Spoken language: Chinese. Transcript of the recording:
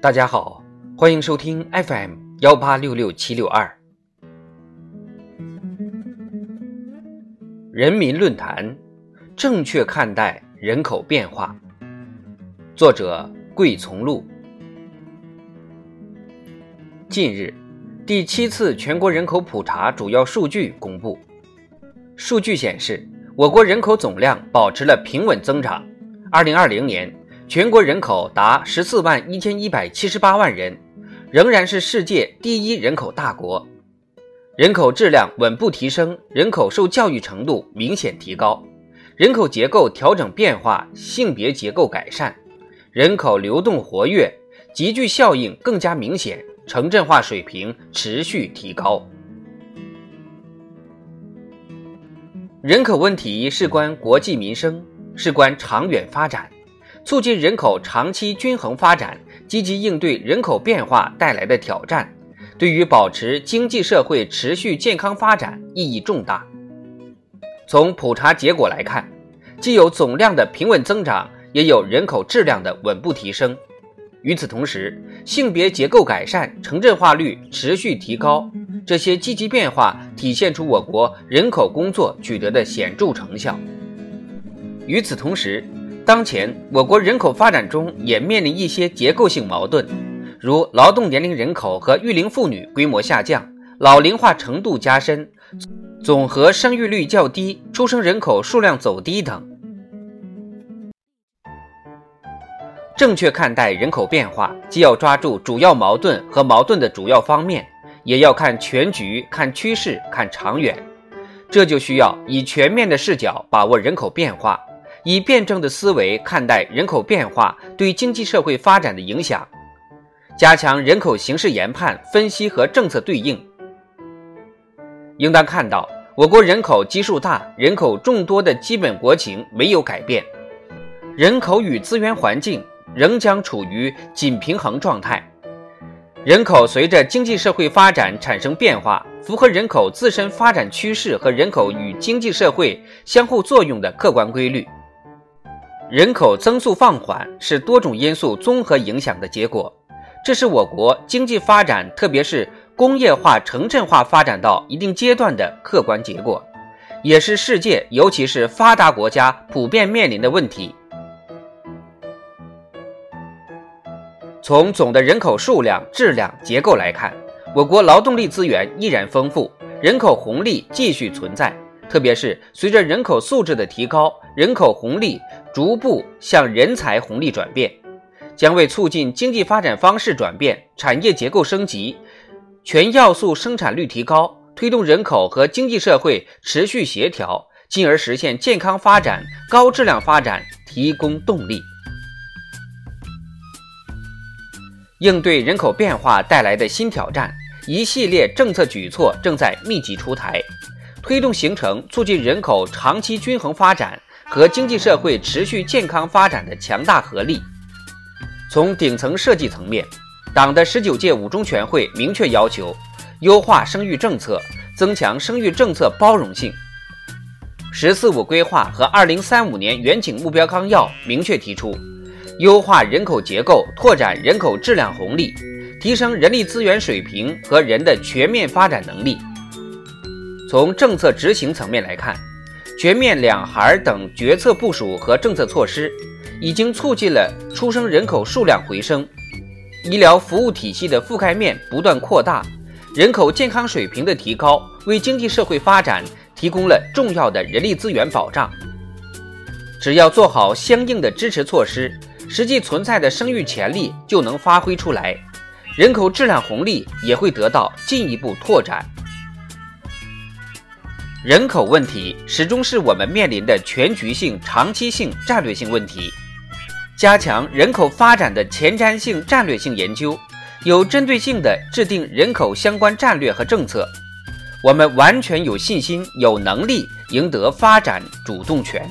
大家好，欢迎收听 FM 幺八六六七六二人民论坛，正确看待人口变化。作者：桂从路。近日，第七次全国人口普查主要数据公布，数据显示，我国人口总量保持了平稳增长。二零二零年。全国人口达十四万一千一百七十八万人，仍然是世界第一人口大国。人口质量稳步提升，人口受教育程度明显提高，人口结构调整变化，性别结构改善，人口流动活跃，集聚效应更加明显，城镇化水平持续提高。人口问题事关国计民生，事关长远发展。促进人口长期均衡发展，积极应对人口变化带来的挑战，对于保持经济社会持续健康发展意义重大。从普查结果来看，既有总量的平稳增长，也有人口质量的稳步提升。与此同时，性别结构改善、城镇化率持续提高，这些积极变化体现出我国人口工作取得的显著成效。与此同时，当前，我国人口发展中也面临一些结构性矛盾，如劳动年龄人口和育龄妇女规模下降、老龄化程度加深、总和生育率较低、出生人口数量走低等。正确看待人口变化，既要抓住主要矛盾和矛盾的主要方面，也要看全局、看趋势、看长远。这就需要以全面的视角把握人口变化。以辩证的思维看待人口变化对经济社会发展的影响，加强人口形势研判、分析和政策对应。应当看到，我国人口基数大、人口众多的基本国情没有改变，人口与资源环境仍将处于紧平衡状态。人口随着经济社会发展产生变化，符合人口自身发展趋势和人口与经济社会相互作用的客观规律。人口增速放缓是多种因素综合影响的结果，这是我国经济发展，特别是工业化、城镇化发展到一定阶段的客观结果，也是世界尤其是发达国家普遍面临的问题。从总的人口数量、质量、结构来看，我国劳动力资源依然丰富，人口红利继续存在。特别是随着人口素质的提高，人口红利逐步向人才红利转变，将为促进经济发展方式转变、产业结构升级、全要素生产率提高、推动人口和经济社会持续协调，进而实现健康发展、高质量发展提供动力。应对人口变化带来的新挑战，一系列政策举措正在密集出台。推动形成促进人口长期均衡发展和经济社会持续健康发展的强大合力。从顶层设计层面，党的十九届五中全会明确要求优化生育政策，增强生育政策包容性。“十四五”规划和二零三五年远景目标纲要明确提出，优化人口结构，拓展人口质量红利，提升人力资源水平和人的全面发展能力。从政策执行层面来看，全面两孩等决策部署和政策措施，已经促进了出生人口数量回升，医疗服务体系的覆盖面不断扩大，人口健康水平的提高，为经济社会发展提供了重要的人力资源保障。只要做好相应的支持措施，实际存在的生育潜力就能发挥出来，人口质量红利也会得到进一步拓展。人口问题始终是我们面临的全局性、长期性、战略性问题。加强人口发展的前瞻性、战略性研究，有针对性地制定人口相关战略和政策，我们完全有信心、有能力赢得发展主动权。